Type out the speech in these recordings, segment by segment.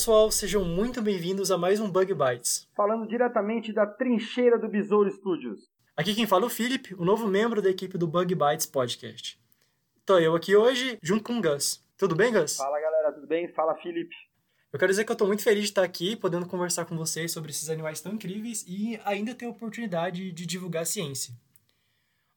pessoal, sejam muito bem-vindos a mais um Bug Bites. Falando diretamente da trincheira do Besouro Studios. Aqui quem fala é o Felipe, o novo membro da equipe do Bug Bites Podcast. Tô eu aqui hoje, junto com o Gus. Tudo bem, Gus? Fala galera, tudo bem? Fala Felipe. Eu quero dizer que eu tô muito feliz de estar aqui, podendo conversar com vocês sobre esses animais tão incríveis e ainda ter a oportunidade de divulgar a ciência.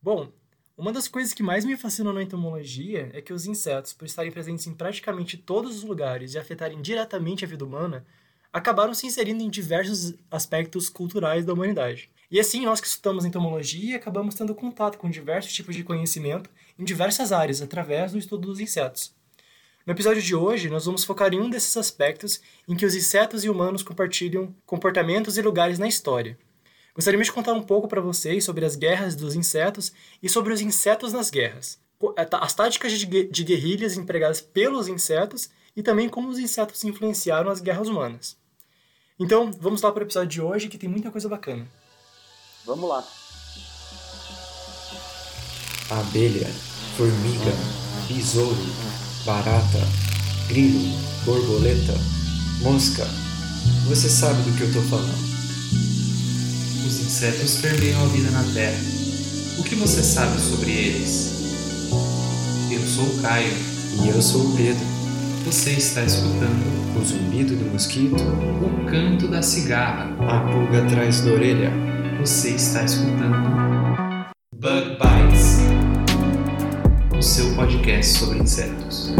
Bom, uma das coisas que mais me fascinam na entomologia é que os insetos, por estarem presentes em praticamente todos os lugares e afetarem diretamente a vida humana, acabaram se inserindo em diversos aspectos culturais da humanidade. E assim, nós que estudamos entomologia acabamos tendo contato com diversos tipos de conhecimento em diversas áreas através do estudo dos insetos. No episódio de hoje, nós vamos focar em um desses aspectos em que os insetos e humanos compartilham comportamentos e lugares na história. Gostaríamos de contar um pouco para vocês sobre as guerras dos insetos e sobre os insetos nas guerras, é, as táticas de guerrilhas empregadas pelos insetos e também como os insetos influenciaram as guerras humanas. Então, vamos lá para o episódio de hoje que tem muita coisa bacana. Vamos lá. Abelha, formiga, besouro, barata, grilo, borboleta, mosca. Você sabe do que eu estou falando. Os insetos permeiam a vida na Terra. O que você sabe sobre eles? Eu sou o Caio. E eu sou o Pedro. Você está escutando O zumbido do mosquito, o canto da cigarra. a pulga atrás da orelha. Você está escutando Bug Bites, o seu podcast sobre insetos.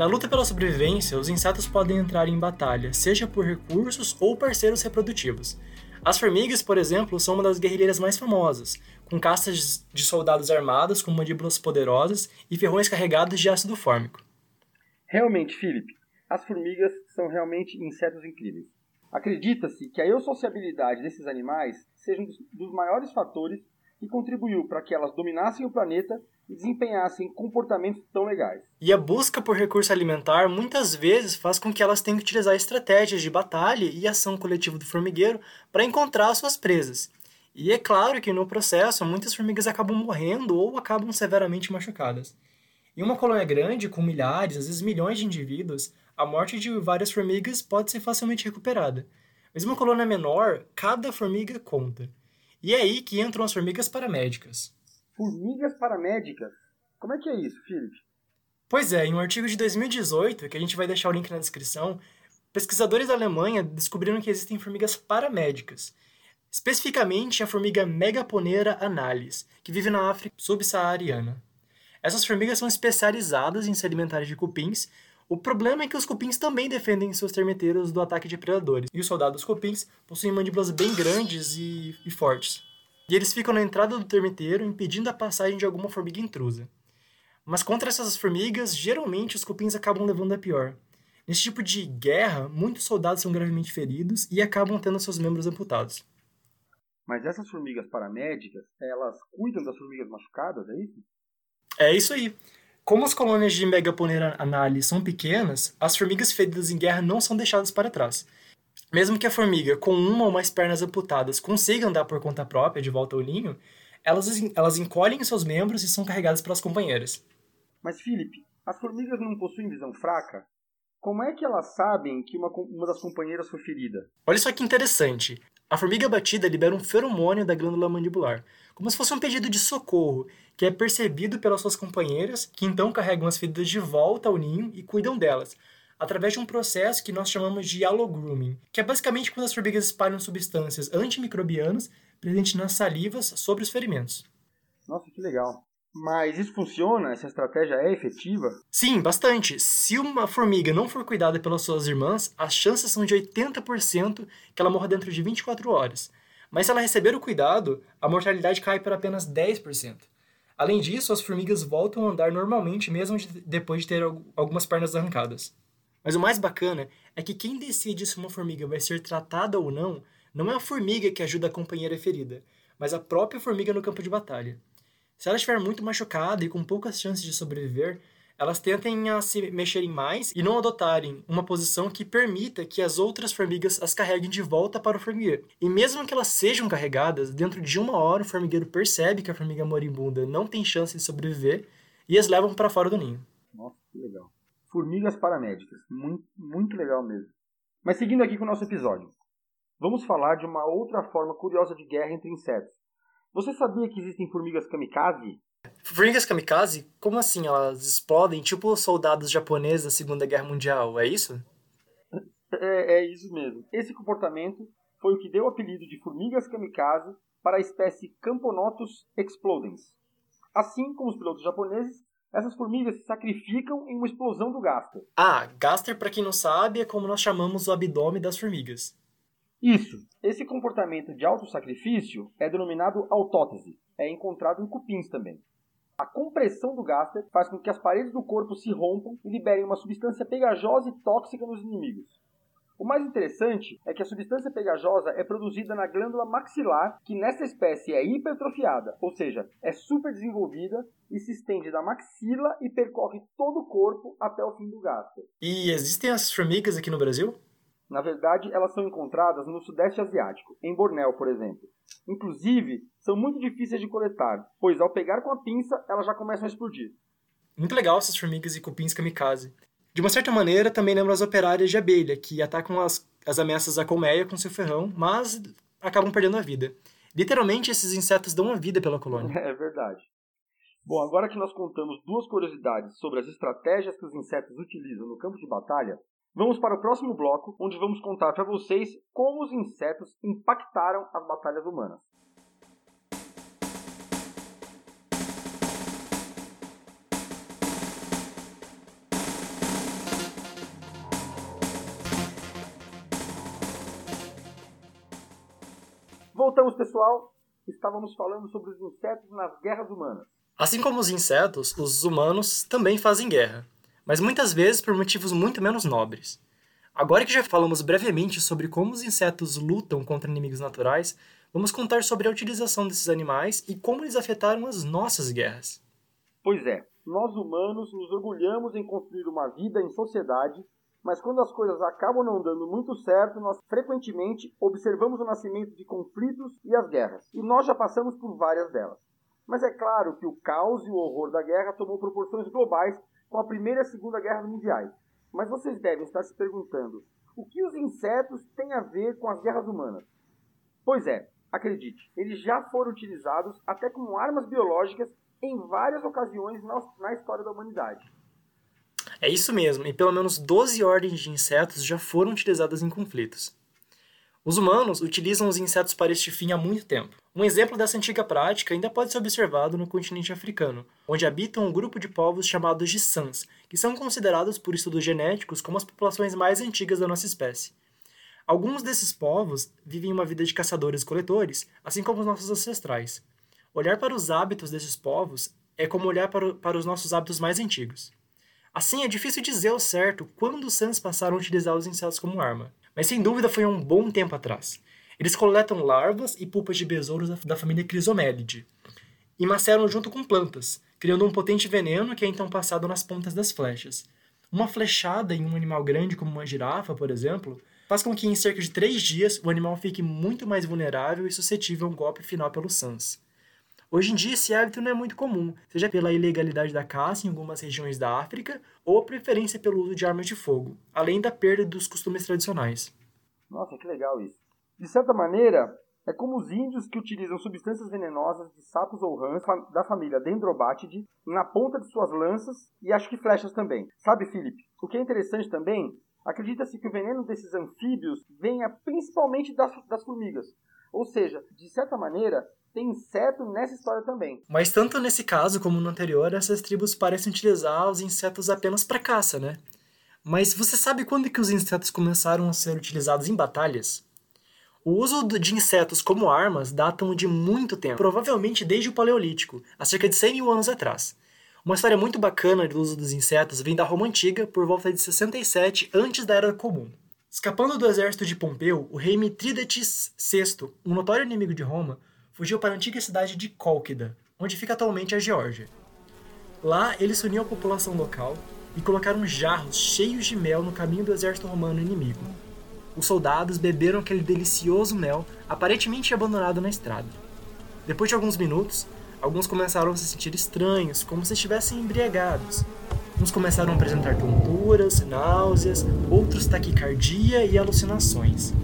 Na luta pela sobrevivência, os insetos podem entrar em batalha, seja por recursos ou parceiros reprodutivos. As formigas, por exemplo, são uma das guerrilheiras mais famosas, com castas de soldados armados com mandíbulas poderosas e ferrões carregados de ácido fórmico. Realmente, Felipe, as formigas são realmente insetos incríveis. Acredita-se que a eusociabilidade desses animais seja um dos, maiores fatores que contribuiu para que elas dominassem o planeta desempenhassem comportamentos tão legais. E a busca por recurso alimentar muitas vezes faz com que elas tenham que utilizar estratégias de batalha e ação coletiva do formigueiro para encontrar suas presas. E é claro que no processo muitas formigas acabam morrendo ou acabam severamente machucadas. Em uma colônia grande, com milhares, às vezes milhões de indivíduos, a morte de várias formigas pode ser facilmente recuperada. Mas em uma colônia menor, cada formiga conta. E é aí que entram as formigas paramédicas. Formigas paramédicas? Como é que é isso, Felipe? Pois é, em um artigo de 2018, que a gente vai deixar o link na descrição, pesquisadores da Alemanha descobriram que existem formigas paramédicas. Especificamente a formiga Megaponera analis, que vive na África subsaariana. Essas formigas são especializadas em se alimentar de cupins. O problema é que os cupins também defendem seus termiteiros do ataque de predadores. E os soldados cupins possuem mandíbulas bem grandes e, e fortes. E eles ficam na entrada do termiteiro impedindo a passagem de alguma formiga intrusa. Mas contra essas formigas, geralmente os cupins acabam levando a pior. Nesse tipo de guerra, muitos soldados são gravemente feridos e acabam tendo seus membros amputados. Mas essas formigas paramédicas, elas cuidam das formigas machucadas, é isso? É isso aí. Como as colônias de Megaponera analis são pequenas, as formigas feridas em guerra não são deixadas para trás. Mesmo que a formiga, com uma ou mais pernas amputadas, consiga andar por conta própria de volta ao ninho, elas, elas encolhem seus membros e são carregadas pelas companheiras. Mas, Felipe, as formigas não possuem visão fraca? Como é que elas sabem que uma, uma das companheiras foi ferida? Olha só que interessante. A formiga batida libera um feromônio da glândula mandibular, como se fosse um pedido de socorro, que é percebido pelas suas companheiras, que então carregam as feridas de volta ao ninho e cuidam delas, através de um processo que nós chamamos de allogrooming, que é basicamente quando as formigas espalham substâncias antimicrobianas presentes nas salivas sobre os ferimentos. Nossa, que legal. Mas isso funciona? Essa estratégia é efetiva? Sim, bastante. Se uma formiga não for cuidada pelas suas irmãs, as chances são de 80% que ela morra dentro de 24 horas. Mas se ela receber o cuidado, a mortalidade cai para apenas 10%. Além disso, as formigas voltam a andar normalmente mesmo de, depois de ter algumas pernas arrancadas. Mas o mais bacana é que quem decide se uma formiga vai ser tratada ou não, não é a formiga que ajuda a companheira ferida, mas a própria formiga no campo de batalha. Se ela estiver muito machucada e com poucas chances de sobreviver, elas tentem a se mexerem mais e não adotarem uma posição que permita que as outras formigas as carreguem de volta para o formigueiro. E mesmo que elas sejam carregadas, dentro de uma hora o formigueiro percebe que a formiga moribunda não tem chance de sobreviver e as levam para fora do ninho. Nossa, que legal. Formigas paramédicas. Muito, muito legal mesmo. Mas seguindo aqui com o nosso episódio. Vamos falar de uma outra forma curiosa de guerra entre insetos. Você sabia que existem formigas kamikaze? Formigas kamikaze? Como assim? Elas explodem tipo soldados japoneses da Segunda Guerra Mundial, é isso? É, é isso mesmo. Esse comportamento foi o que deu o apelido de formigas kamikaze para a espécie Camponotus explodens. Assim como os pilotos japoneses, essas formigas se sacrificam em uma explosão do gaster. Ah, gaster, para quem não sabe, é como nós chamamos o abdômen das formigas. Isso. Esse comportamento de autossacrifício é denominado autótese. É encontrado em cupins também. A compressão do gaster faz com que as paredes do corpo se rompam e liberem uma substância pegajosa e tóxica nos inimigos. O mais interessante é que a substância pegajosa é produzida na glândula maxilar, que nessa espécie é hipertrofiada, ou seja, é super desenvolvida e se estende da maxila e percorre todo o corpo até o fim do gaster. E existem as formigas aqui no Brasil? Na verdade, elas são encontradas no Sudeste Asiático, em Bornéu, por exemplo. Inclusive, são muito difíceis de coletar, pois ao pegar com a pinça, elas já começam a explodir. Muito legal essas formigas e cupins kamikaze. De uma certa maneira, também lembra as operárias de abelha, que atacam as, as ameaças da colmeia com seu ferrão, mas acabam perdendo a vida. Literalmente, esses insetos dão a vida pela colônia. É verdade. Bom, agora que nós contamos duas curiosidades sobre as estratégias que os insetos utilizam no campo de batalha, vamos para o próximo bloco, onde vamos contar para vocês como os insetos impactaram as batalhas humanas. Voltamos, pessoal. Estávamos falando sobre os insetos nas guerras humanas. Assim como os insetos, os humanos também fazem guerra, mas muitas vezes por motivos muito menos nobres. Agora que já falamos brevemente sobre como os insetos lutam contra inimigos naturais, vamos contar sobre a utilização desses animais e como eles afetaram as nossas guerras. Pois é, nós humanos nos orgulhamos em construir uma vida em sociedade mas quando as coisas acabam não dando muito certo, nós frequentemente observamos o nascimento de conflitos e as guerras. E nós já passamos por várias delas. Mas é claro que o caos e o horror da guerra tomou proporções globais com a Primeira e a Segunda Guerra Mundiais. Mas vocês devem estar se perguntando: o que os insetos têm a ver com as guerras humanas? Pois é, acredite, eles já foram utilizados até como armas biológicas em várias ocasiões na história da humanidade. É isso mesmo, e pelo menos 12 ordens de insetos já foram utilizadas em conflitos. Os humanos utilizam os insetos para este fim há muito tempo. Um exemplo dessa antiga prática ainda pode ser observado no continente africano, onde habitam um grupo de povos chamados de Sans, que são considerados por estudos genéticos como as populações mais antigas da nossa espécie. Alguns desses povos vivem uma vida de caçadores-coletores, assim como os nossos ancestrais. Olhar para os hábitos desses povos é como olhar para, para os nossos hábitos mais antigos. Assim, é difícil dizer ao certo quando os Suns passaram a utilizar os insetos como arma, mas sem dúvida foi há um bom tempo atrás. Eles coletam larvas e pulpas de besouros da família Chrysomelidae e maceram junto com plantas, criando um potente veneno que é então passado nas pontas das flechas. Uma flechada em um animal grande como uma girafa, por exemplo, faz com que em cerca de três dias o animal fique muito mais vulnerável e suscetível a um golpe final pelos Suns. Hoje em dia, esse hábito não é muito comum, seja pela ilegalidade da caça em algumas regiões da África ou preferência pelo uso de armas de fogo, além da perda dos costumes tradicionais. Nossa, que legal isso. De certa maneira, é como os índios que utilizam substâncias venenosas de sapos ou rãs da família Dendrobatidae na ponta de suas lanças e acho que flechas também. Sabe, Felipe? O que é interessante também, acredita-se que o veneno desses anfíbios venha principalmente das, das formigas. Ou seja, de certa maneira, tem inseto nessa história também. Mas tanto nesse caso como no anterior, essas tribos parecem utilizar os insetos apenas para caça, né? Mas você sabe quando que os insetos começaram a ser utilizados em batalhas? O uso de insetos como armas datam de muito tempo, provavelmente desde o Paleolítico, há cerca de 100 mil anos atrás. Uma história muito bacana do uso dos insetos vem da Roma Antiga, por volta de 67 antes da Era Comum. Escapando do exército de Pompeu, o rei Mitrídates VI, um notório inimigo de Roma, fugiu para a antiga cidade de Cólquida, onde fica atualmente a Geórgia. Lá, eles se uniam à população local e colocaram jarros cheios de mel no caminho do exército romano inimigo. Os soldados beberam aquele delicioso mel, aparentemente abandonado na estrada. Depois de alguns minutos, alguns começaram a se sentir estranhos, como se estivessem embriagados. Uns começaram a apresentar tonturas, náuseas, outros taquicardia e alucinações.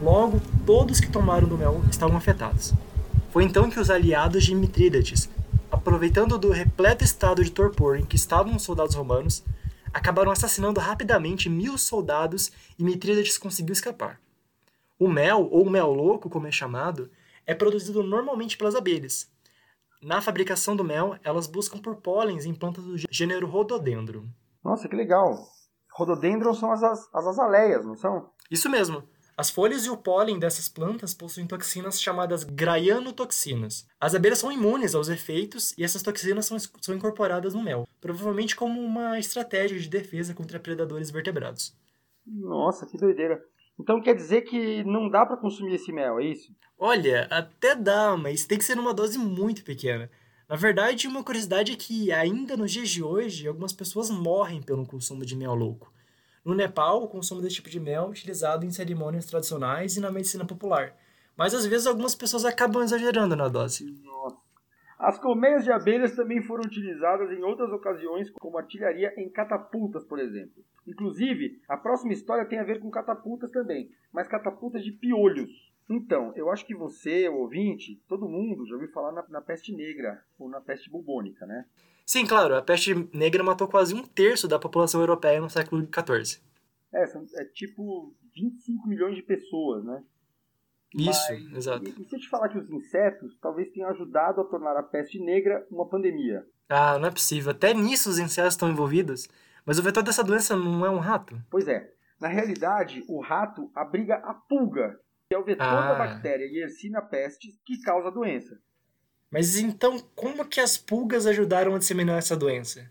Logo, todos que tomaram do mel estavam afetados. Foi então que os aliados de Mitrídates, aproveitando do repleto estado de torpor em que estavam os soldados romanos, acabaram assassinando rapidamente mil soldados e Mitrídates conseguiu escapar. O mel, ou mel louco, como é chamado, é produzido normalmente pelas abelhas. Na fabricação do mel, elas buscam por pólens em plantas do gênero Rhododendron. Nossa, que legal. Rhododendron são as, as, as azaleias, não são? Isso mesmo. As folhas e o pólen dessas plantas possuem toxinas chamadas graianotoxinas. As abelhas são imunes aos efeitos e essas toxinas são, são incorporadas no mel, provavelmente como uma estratégia de defesa contra predadores vertebrados. Nossa, que doideira. Então quer dizer que não dá para consumir esse mel, é isso? Olha, até dá, mas tem que ser numa dose muito pequena. Na verdade, uma curiosidade é que ainda nos dias de hoje, algumas pessoas morrem pelo consumo de mel louco. No Nepal, o consumo desse tipo de mel é utilizado em cerimônias tradicionais e na medicina popular. Mas às vezes algumas pessoas acabam exagerando na dose. Nossa. As colmeias de abelhas também foram utilizadas em outras ocasiões, como artilharia em catapultas, por exemplo. Inclusive, a próxima história tem a ver com catapultas também, mas catapultas de piolhos. Então, eu acho que você, o ouvinte, todo mundo já ouviu falar na, na peste negra ou na peste bubônica, né? Sim, claro, a peste negra matou quase um terço da população europeia no século XIV. É, são, é tipo 25 milhões de pessoas, né? Isso, Mas, exato. E, e se eu te falar que os insetos talvez tenham ajudado a tornar a peste negra uma pandemia? Ah, não é possível. Até nisso os insetos estão envolvidos. Mas o vetor dessa doença não é um rato? Pois é. Na realidade, o rato abriga a pulga, que é o vetor Ah. da bactéria Yersinia pestis que causa a doença. Mas então, como que as pulgas ajudaram a disseminar essa doença?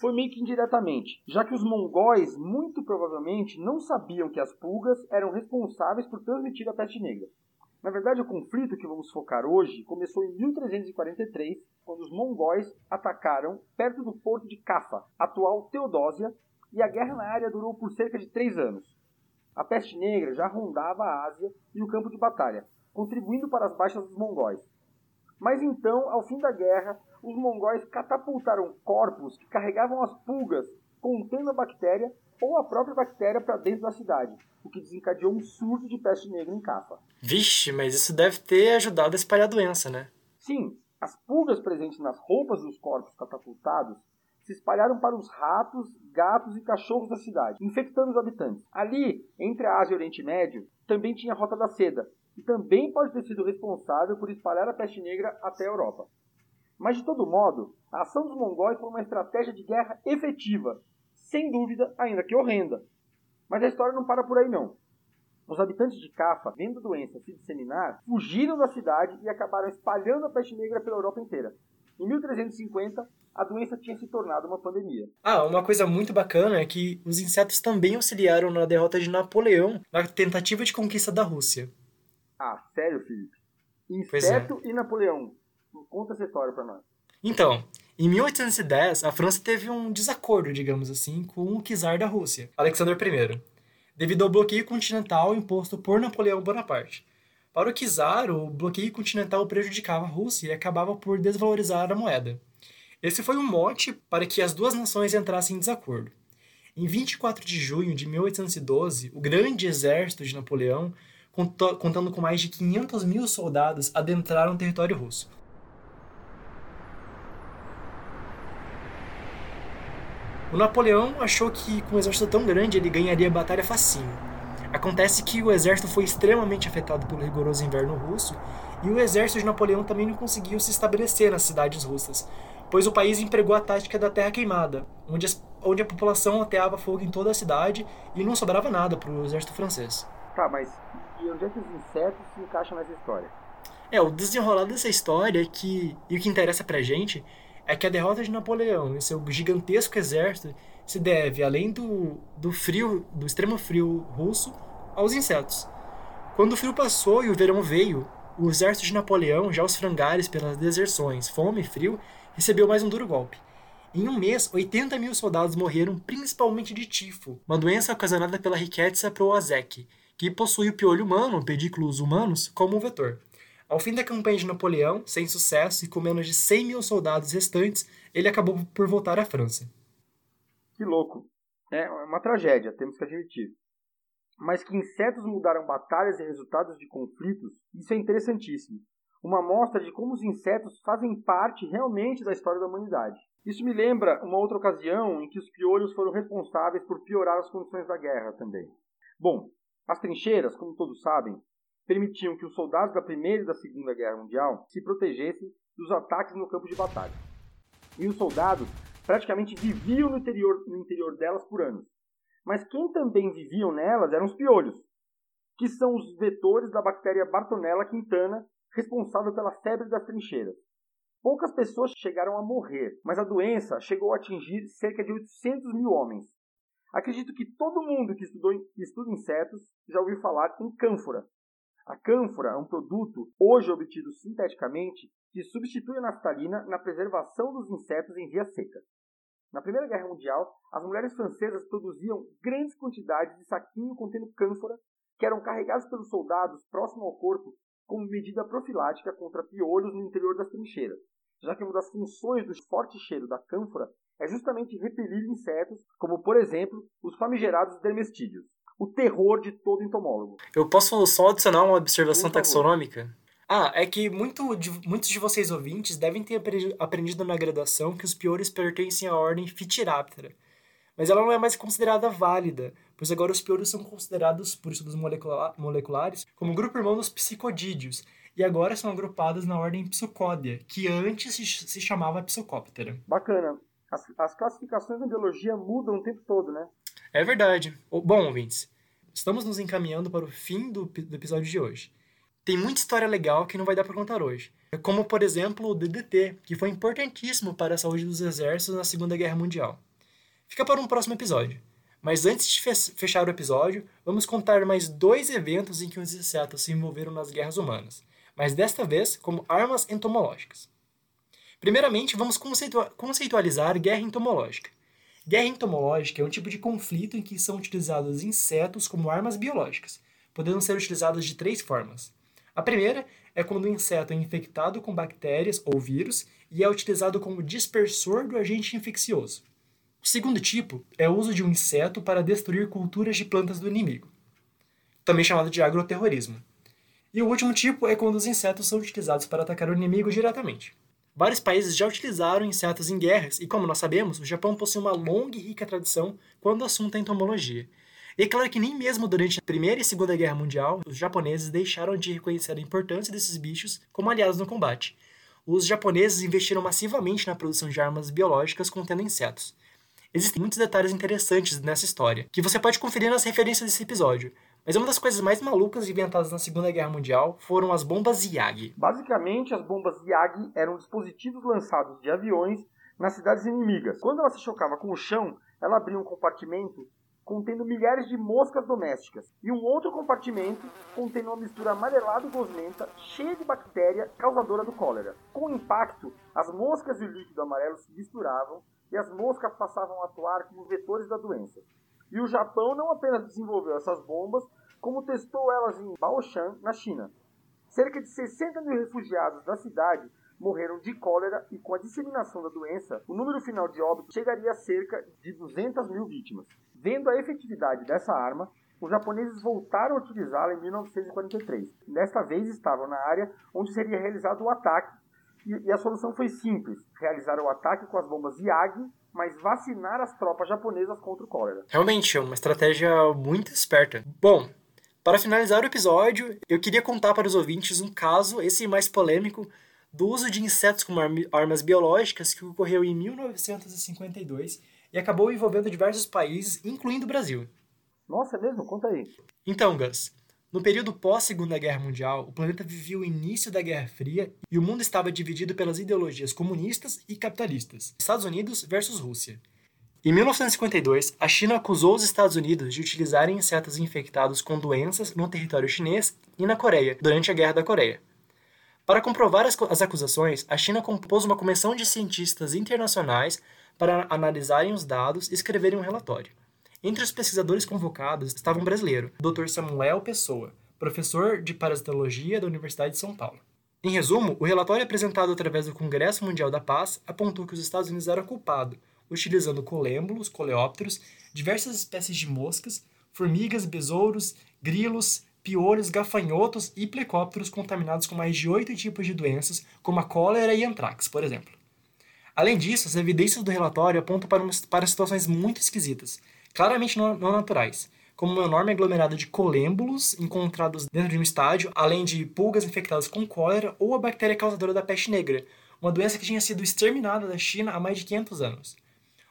Foi meio que indiretamente, já que os mongóis muito provavelmente não sabiam que as pulgas eram responsáveis por transmitir a peste negra. Na verdade, o conflito que vamos focar hoje começou em 1343, quando os mongóis atacaram perto do porto de Cafa, atual Teodósia, e a guerra na área durou por cerca de três anos. A peste negra já rondava a Ásia e o campo de batalha, contribuindo para as baixas dos mongóis. Mas então, ao fim da guerra, os mongóis catapultaram corpos que carregavam as pulgas contendo a bactéria ou a própria bactéria para dentro da cidade, o que desencadeou um surto de peste negra em Cafa. Vixe, mas isso deve ter ajudado a espalhar a doença, né? Sim, as pulgas presentes nas roupas dos corpos catapultados se espalharam para os ratos, gatos e cachorros da cidade, infectando os habitantes. Ali, entre a Ásia e o Oriente Médio, também tinha a Rota da Seda, que também pode ter sido responsável por espalhar a peste negra até a Europa. Mas de todo modo, a ação dos mongóis foi uma estratégia de guerra efetiva, sem dúvida, ainda que horrenda. Mas a história não para por aí não. Os habitantes de Cafa, vendo a doença se disseminar, fugiram da cidade e acabaram espalhando a peste negra pela Europa inteira. Em 1350, a doença tinha se tornado uma pandemia. Ah, uma coisa muito bacana é que os insetos também auxiliaram na derrota de Napoleão na tentativa de conquista da Rússia. Ah, sério, Felipe? É. Inseto e Napoleão. Conta essa história pra nós. Então, em 1810, a França teve um desacordo, digamos assim, com o czar da Rússia, Alexandre I, devido ao bloqueio continental imposto por Napoleão Bonaparte. Para o czar, o bloqueio continental prejudicava a Rússia e acabava por desvalorizar a moeda. Esse foi um mote para que as duas nações entrassem em desacordo. Em 24 de junho de 1812, o grande exército de Napoleão, contando com mais de 500 mil soldados, adentraram o território russo. O Napoleão achou que com um exército tão grande ele ganharia a batalha facinho. Acontece que o exército foi extremamente afetado pelo rigoroso inverno russo e o exército de Napoleão também não conseguiu se estabelecer nas cidades russas, pois o país empregou a tática da terra queimada, onde, as- onde a população ateava fogo em toda a cidade e não sobrava nada para o exército francês. Tá, mas e onde é que os insetos se encaixam nessa história? É, o desenrolar dessa história é que, e o que interessa pra gente é que a derrota de Napoleão e seu gigantesco exército se deve, além do, do frio, do extremo frio russo, aos insetos. Quando o frio passou e o verão veio, o exército de Napoleão, já aos frangalhos pelas deserções, fome e frio, recebeu mais um duro golpe. Em um mês, 80 mil soldados morreram principalmente de tifo, uma doença ocasionada pela Rickettsia proazec, que possui o piolho humano, pedículos humanos, como um vetor. Ao fim da campanha de Napoleão, sem sucesso e com menos de 100 mil soldados restantes, ele acabou por voltar à França. Que louco. É uma tragédia, temos que admitir. Mas que insetos mudaram batalhas e resultados de conflitos, isso é interessantíssimo. Uma amostra de como os insetos fazem parte realmente da história da humanidade. Isso me lembra uma outra ocasião em que os piolhos foram responsáveis por piorar as condições da guerra também. Bom, as trincheiras, como todos sabem, permitiam que os soldados da Primeira e da Segunda Guerra Mundial se protegessem dos ataques no campo de batalha. E os soldados praticamente viviam no interior, no interior delas por anos. Mas quem também viviam nelas eram os piolhos, que são os vetores da bactéria Bartonella quintana, responsável pela febre das trincheiras. Poucas pessoas chegaram a morrer, mas a doença chegou a atingir cerca de 800 mil homens. Acredito que todo mundo que, estudou, que estuda insetos já ouviu falar em cânfora. A cânfora é um produto, hoje obtido sinteticamente, que substitui a naftalina na preservação dos insetos em via seca. Na Primeira Guerra Mundial, as mulheres francesas produziam grandes quantidades de saquinho contendo cânfora, que eram carregados pelos soldados próximo ao corpo como medida profilática contra piolhos no interior das trincheiras, já que uma das funções do forte cheiro da cânfora é justamente repelir insetos, como por exemplo os famigerados dermestídeos, o terror de todo entomólogo. Eu posso só adicionar uma observação taxonômica? Ah, é que muito de, muitos de vocês ouvintes devem ter aprendido na graduação que os piores pertencem à ordem Phytiraptora. Mas ela não é mais considerada válida, pois agora os piolhos são considerados, por estudos molecula moleculares, como grupo irmão dos psicodídeos, e agora são agrupados na ordem Psicódia, que antes se, se chamava Psicóptera. Bacana. As, as classificações da biologia mudam o tempo todo, né? É verdade. Bom, ouvintes, estamos nos encaminhando para o fim do, do episódio de hoje. Tem muita história legal que não vai dar para contar hoje. Como, por exemplo, o DDT, que foi importantíssimo para a saúde dos exércitos na Segunda Guerra Mundial. Fica para um próximo episódio. Mas antes de fechar o episódio, vamos contar mais dois eventos em que os insetos se envolveram nas guerras humanas, mas desta vez como armas entomológicas. Primeiramente, vamos conceitualizar guerra entomológica. Guerra entomológica é um tipo de conflito em que são utilizados insetos como armas biológicas, podendo ser utilizadas de três formas: a primeira é quando o inseto é infectado com bactérias ou vírus e é utilizado como dispersor do agente infeccioso. O segundo tipo é o uso de um inseto para destruir culturas de plantas do inimigo, também chamado de agroterrorismo. E o último tipo é quando os insetos são utilizados para atacar o inimigo diretamente. Vários países já utilizaram insetos em guerras, e como nós sabemos, o Japão possui uma longa e rica tradição quando o assunto é entomologia. E é claro que nem mesmo durante a Primeira e Segunda Guerra Mundial, os japoneses deixaram de reconhecer a importância desses bichos como aliados no combate. Os japoneses investiram massivamente na produção de armas biológicas contendo insetos. Existem muitos detalhes interessantes nessa história, que você pode conferir nas referências desse episódio. Mas uma das coisas mais malucas inventadas na Segunda Guerra Mundial foram as bombas Yag. Basicamente, as bombas Yag eram dispositivos lançados de aviões nas cidades inimigas. Quando ela se chocava com o chão, ela abria um compartimento contendo milhares de moscas domésticas, e um outro compartimento contendo uma mistura amarelada e gosmenta cheia de bactéria causadora do cólera. Com o impacto, as moscas e o líquido amarelo se misturavam e as moscas passavam a atuar como vetores da doença. E o Japão não apenas desenvolveu essas bombas, como testou elas em Baoshan, na China. Cerca de 60 mil refugiados da cidade morreram de cólera e com a disseminação da doença, o número final de óbitos chegaria a cerca de 200 mil vítimas. Vendo a efetividade dessa arma, os japoneses voltaram a utilizá-la em 1943. Desta vez estavam na área onde seria realizado o ataque, e a solução foi simples: realizar o ataque com as bombas Yagi, mas vacinar as tropas japonesas contra o cólera. Realmente, é uma estratégia muito esperta. Bom, para finalizar o episódio, eu queria contar para os ouvintes um caso, esse mais polêmico, do uso de insetos como armas biológicas que ocorreu em 1952 e acabou envolvendo diversos países, incluindo o Brasil. Nossa, é mesmo? Conta aí. Então, Gus, no período pós-Segunda Guerra Mundial, o planeta vivia o início da Guerra Fria e o mundo estava dividido pelas ideologias comunistas e capitalistas, Estados Unidos versus Rússia. Em 1952, a China acusou os Estados Unidos de utilizarem insetos infectados com doenças no território chinês e na Coreia, durante a Guerra da Coreia. Para comprovar as, as acusações, a China compôs uma comissão de cientistas internacionais para analisarem os dados e escreverem um relatório. Entre os pesquisadores convocados estava um brasileiro, Dr. Samuel Pessoa, professor de parasitologia da Universidade de São Paulo. Em resumo, o relatório apresentado através do Congresso Mundial da Paz apontou que os Estados Unidos eram culpados, utilizando colêmbulos, coleópteros, diversas espécies de moscas, formigas, besouros, grilos, piolhos, gafanhotos e plecópteros contaminados com mais de oito tipos de doenças, como a cólera e antrax, por exemplo. Além disso, as evidências do relatório apontam para, uma, para situações muito esquisitas, claramente não, naturais, como um enorme aglomerado de colêmbulos encontrados dentro de um estádio, além de pulgas infectadas com cólera ou a bactéria causadora da peste negra, uma doença que tinha sido exterminada da China há mais de 500 anos.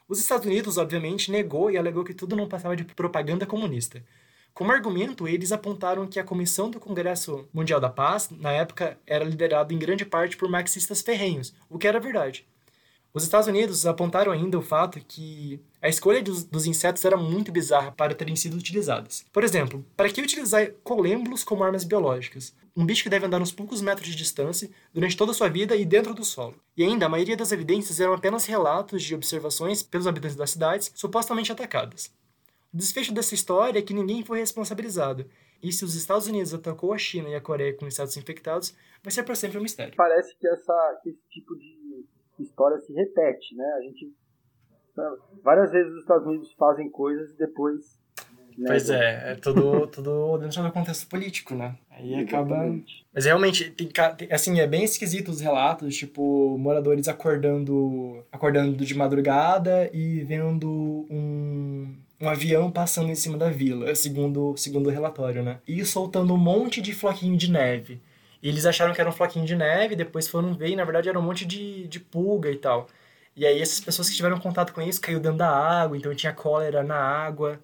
Os Estados Unidos, obviamente, negou e alegou que tudo não passava de propaganda comunista. Como argumento, eles apontaram que a Comissão do Congresso Mundial da Paz, na época, era liderada em grande parte por marxistas ferrenhos, o que era verdade. Os Estados Unidos apontaram ainda o fato que a escolha dos, dos, insetos era muito bizarra para terem sido utilizadas. Por exemplo, para que utilizar colêmbulos como armas biológicas? Um bicho que deve andar uns poucos metros de distância durante toda a sua vida e dentro do solo. E ainda, a maioria das evidências eram apenas relatos de observações pelos habitantes das cidades supostamente atacadas. O desfecho dessa história é que ninguém foi responsabilizado. E se os Estados Unidos atacou a China e a Coreia com insetos infectados, vai ser para sempre um mistério. Parece que, essa, que esse tipo de história se repete, né? A gente várias vezes os Estados Unidos fazem coisas e depois né, Pois é, é tudo, tudo dentro do contexto político, né? Aí acaba. Mas realmente, tem, assim, é bem esquisito os relatos, tipo, moradores acordando acordando de madrugada e vendo um, um avião passando em cima da vila, segundo, segundo o relatório, né? E soltando um monte de floquinho de neve. Eles acharam que era um floquinho de neve, depois foram ver e na verdade era um monte de, de pulga e tal. E aí essas pessoas que tiveram contato com isso caiu dentro da água, então tinha cólera na água.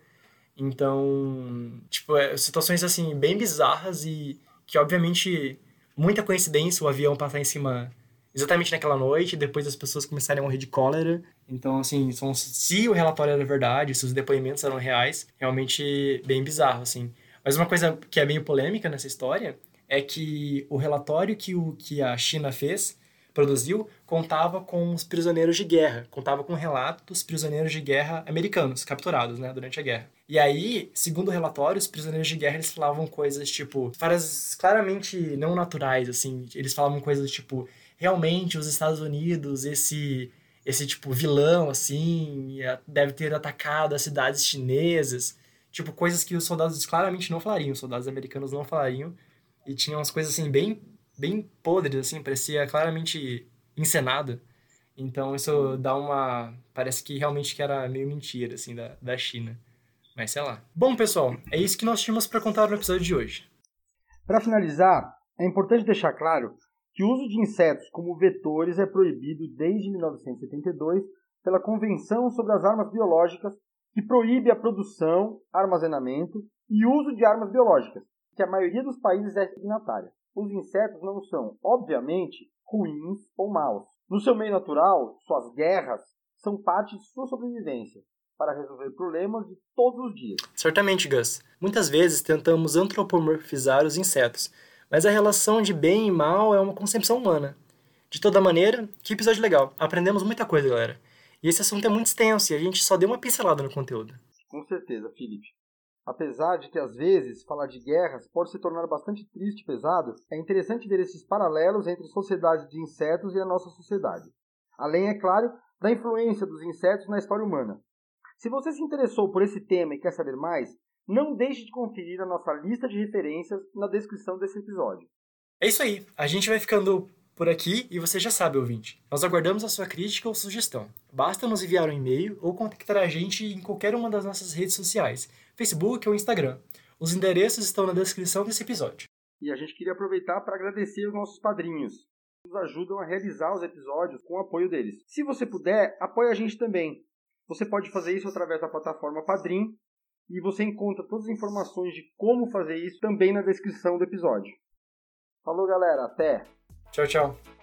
Então, tipo, é, situações assim bem bizarras e que obviamente muita coincidência o avião passar em cima exatamente naquela noite, depois as pessoas começarem a morrer de cólera. Então, assim, são, se o relatório era verdade, se os depoimentos eram reais, realmente bem bizarro, assim. Mas uma coisa que é bem polêmica nessa história é que o relatório que, o, que a China fez, produziu, contava com os prisioneiros de guerra, contava com relatos dos prisioneiros de guerra americanos capturados né, durante a guerra. E aí, segundo o relatório, os prisioneiros de guerra eles falavam coisas tipo, frases claramente não naturais, assim, eles falavam coisas tipo, realmente os Estados Unidos, esse esse tipo vilão assim, deve ter atacado as cidades chinesas, tipo coisas que os soldados claramente não falariam, os soldados americanos não falariam e tinha umas coisas assim bem bem podres assim, parecia claramente encenado. Então isso dá uma parece que realmente que era meio mentira assim da, da China. Mas sei lá. Bom, pessoal, é isso que nós tínhamos para contar no episódio de hoje. Para finalizar, é importante deixar claro que o uso de insetos como vetores é proibido desde 1972 pela Convenção sobre as Armas Biológicas, que proíbe a produção, armazenamento e uso de armas biológicas, que a maioria dos países é signatária. Os insetos não são, obviamente, ruins ou maus. No seu meio natural, suas guerras são parte de sua sobrevivência para resolver problemas de todos os dias. Certamente, Gus. Muitas vezes tentamos antropomorfizar os insetos, mas a relação de bem e mal é uma concepção humana. De toda maneira, que episódio legal. Aprendemos muita coisa, galera. E esse assunto é muito extenso e a gente só deu uma pincelada no conteúdo. Com certeza, Felipe. Apesar de que às vezes falar de guerras pode se tornar bastante triste e pesado, é interessante ver esses paralelos entre sociedades de insetos e a nossa sociedade. Além, é claro, da influência dos insetos na história humana. Se você se interessou por esse tema e quer saber mais, não deixe de conferir a nossa lista de referências na descrição desse episódio. É isso aí. A gente vai ficando por aqui e você já sabe, ouvinte. Nós aguardamos a sua crítica ou sugestão. Basta nos enviar um e-mail ou contactar a gente em qualquer uma das nossas redes sociais, Facebook ou Instagram. Os endereços estão na descrição desse episódio. E a gente queria aproveitar para agradecer os nossos padrinhos, que nos ajudam a realizar os episódios com o apoio deles. Se você puder, apoie a gente também. Você pode fazer isso através da plataforma Padrim e você encontra todas as informações de como fazer isso também na descrição do episódio. Falou, galera. Até! Tchau, tchau.